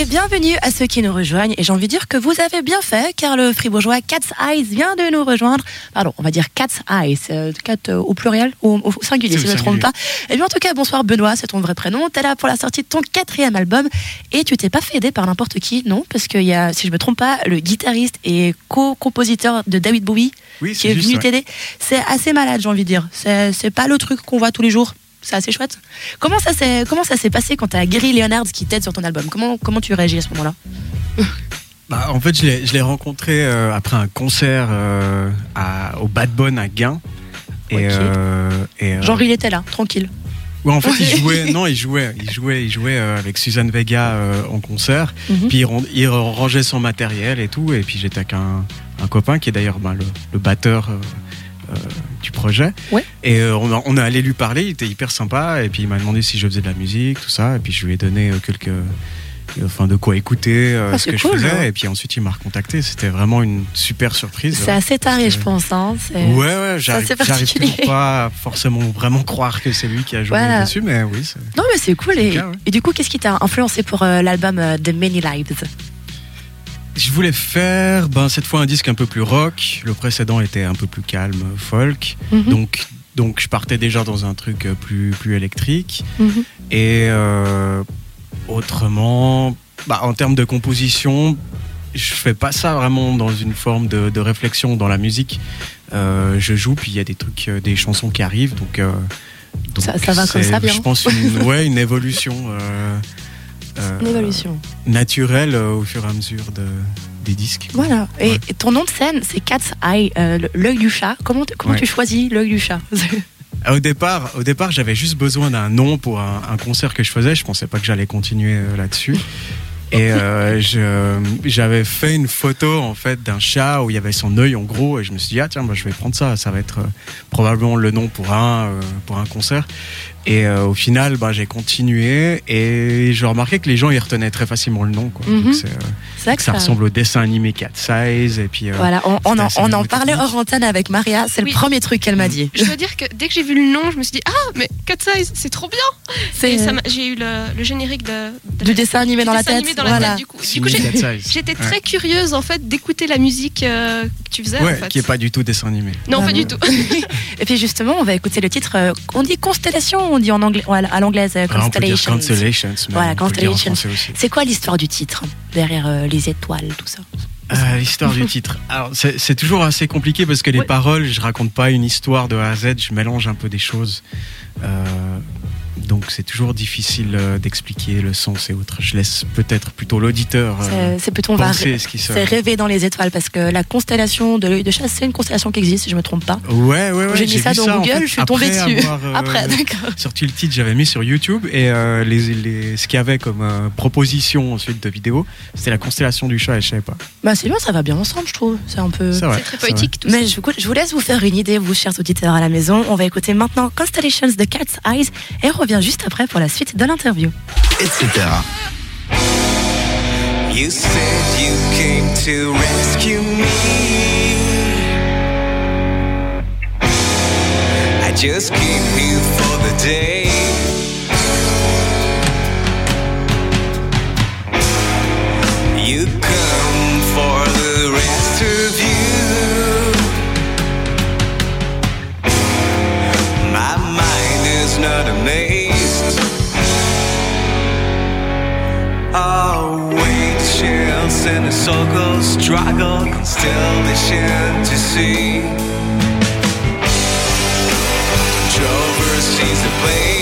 Et bienvenue à ceux qui nous rejoignent. Et j'ai envie de dire que vous avez bien fait, car le fribourgeois Cat's Eyes vient de nous rejoindre. Pardon, on va dire Cat's Eyes, euh, cat euh, au pluriel ou au singulier, si je ne me trompe pas. Et bien en tout cas, bonsoir Benoît, c'est ton vrai prénom. T'es là pour la sortie de ton quatrième album. Et tu t'es pas fait aider par n'importe qui, non? Parce qu'il y a, si je me trompe pas, le guitariste et co-compositeur de David Bowie Oui, qui est juste. venu ouais. t'aider. C'est assez malade, j'ai envie de dire. C'est pas le truc qu'on voit tous les jours. C'est assez chouette. Comment ça s'est comment ça s'est passé quand t'as Gary Leonard qui t'aide sur ton album? Comment comment tu réagis à ce moment-là? Bah, en fait, je l'ai je l'ai rencontré euh, après un concert euh, à- au Bad Bone à Gain. Et, euh, et, Genre il était là, tranquille. ouais, en fait, il jouait, non, il jouait, il jouait, il jouait avec Suzanne Vega en concert. Mhm. Puis il, ran- il rangeait son matériel et tout. Et puis j'étais avec un, un copain qui est d'ailleurs ben, le, le batteur du projet. Ouais. Et euh, on, a, on a allé lui parler. Il était hyper sympa. Et puis il m'a demandé si je faisais de la musique, tout ça. Et puis je lui ai donné euh, quelques. euh, Enfin, de quoi écouter, euh, Ah, ce que cool, je faisais. hein. Et puis ensuite, il m'a recontacté. C'était vraiment une super surprise. C'est assez taré, je pense. Hein. c'est- Ouais, ouais, j'arrive pas forcément vraiment croire que c'est lui qui a joué Voilà. dessus, mais oui. Non mais c'est cool. Et, cas, ouais. et du coup, qu'est-ce qui t'a influencé pour l'album The Many Lives? Je voulais faire ben, cette fois un disque un peu plus rock. Le précédent était un peu plus calme, folk. Mhm. Donc, donc je partais déjà dans un truc euh, plus, plus électrique. Mhm. Et euh, autrement, bah, en termes de composition, je fais pas ça vraiment dans une forme de, de réflexion dans la musique. Euh, je joue, puis il y a des trucs, des chansons qui arrivent. Donc, euh, donc Ça- ça va comme ça, bien. Je pense une, ouais, une évolution. Euh, euh, Une évolution. naturelle euh, au fur et à mesure de, des disques. Voilà. Et, Ouais. ton nom de scène, c'est Cat's Eye, euh, l'œil du chat. Comment, comment Ouais. tu choisis l'œil du chat Ah, Au départ, au départ, j'avais juste besoin d'un nom pour un, un concert que je faisais. Je pensais pas que j'allais continuer là-dessus. Et euh, j'avais fait une photo en fait d'un chat où il y avait son œil en gros et je me suis dit ah tiens bah, je vais prendre ça ça va être euh, probablement le nom pour un euh, pour un concert et euh, au final bah, j'ai continué et j'ai remarqué que les gens ils retenaient très facilement le nom quoi. Mhm. Donc, euh, C'est vrai que ça ressemble au dessin animé Cat Size et puis euh, Voilà, on, on en, on en parlait hors antenne avec Maria. C'est Oui. le premier truc qu'elle m'a dit. Je dois dire que dès que j'ai vu le nom, je me suis dit Ah, mais Cat Size, c'est trop bien j'ai eu le, le générique de, de du la- dessin animé du dans la tête. animé dans la voilà. tête, du coup. J'étais Ouais. très curieuse en fait d'écouter la musique euh, que tu faisais. Ouais, en fait. qui est pas du tout dessin animé. Non, pas Vraiment. du tout. Et puis justement, on va écouter le titre. euh, on dit constellation, on dit en anglais, à l'anglaise euh, Ah, on peut dire constellation. Constellations, mais Voilà, on peut le dire en Constellations. français aussi. C'est quoi l'histoire du titre derrière euh, les étoiles, tout ça? Euh, L'histoire du titre. Alors, c'est c'est toujours assez compliqué parce que les Ouais. paroles, je raconte pas une histoire de A à Z, je mélange un peu des choses. Euh, donc, c'est toujours difficile euh, d'expliquer le sens et autres. Je laisse peut-être plutôt l'auditeur euh, C'est- plutôt on va penser ré- ce qui se. c'est rêver dans les étoiles parce que la constellation de l'œil de chasse, c'est une constellation qui existe, si je me trompe pas. Ouais, ouais, ouais. J'ai mis ça dans en Google, fait, je suis après dessus. avoir, euh, Après, d'accord. sorti le titre, j'avais mis sur YouTube et euh, les, les- ce qu'il y avait comme euh, proposition ensuite de vidéo, c'était la constellation du chat et je savais pas. Bah c'est bien, ça va bien ensemble, je trouve. C'est un peu. C'est très poétique tout Mais ça. je vous, je vous laisse vous faire une idée, vous chers auditeurs à la maison. On va écouter maintenant Constellations de Cat's Eyes et on revient juste après pour la suite de l'interview. etc. You said you came to rescue me. I just came here for the day. struggle, struggle, still be seen to see. Trover sees the play.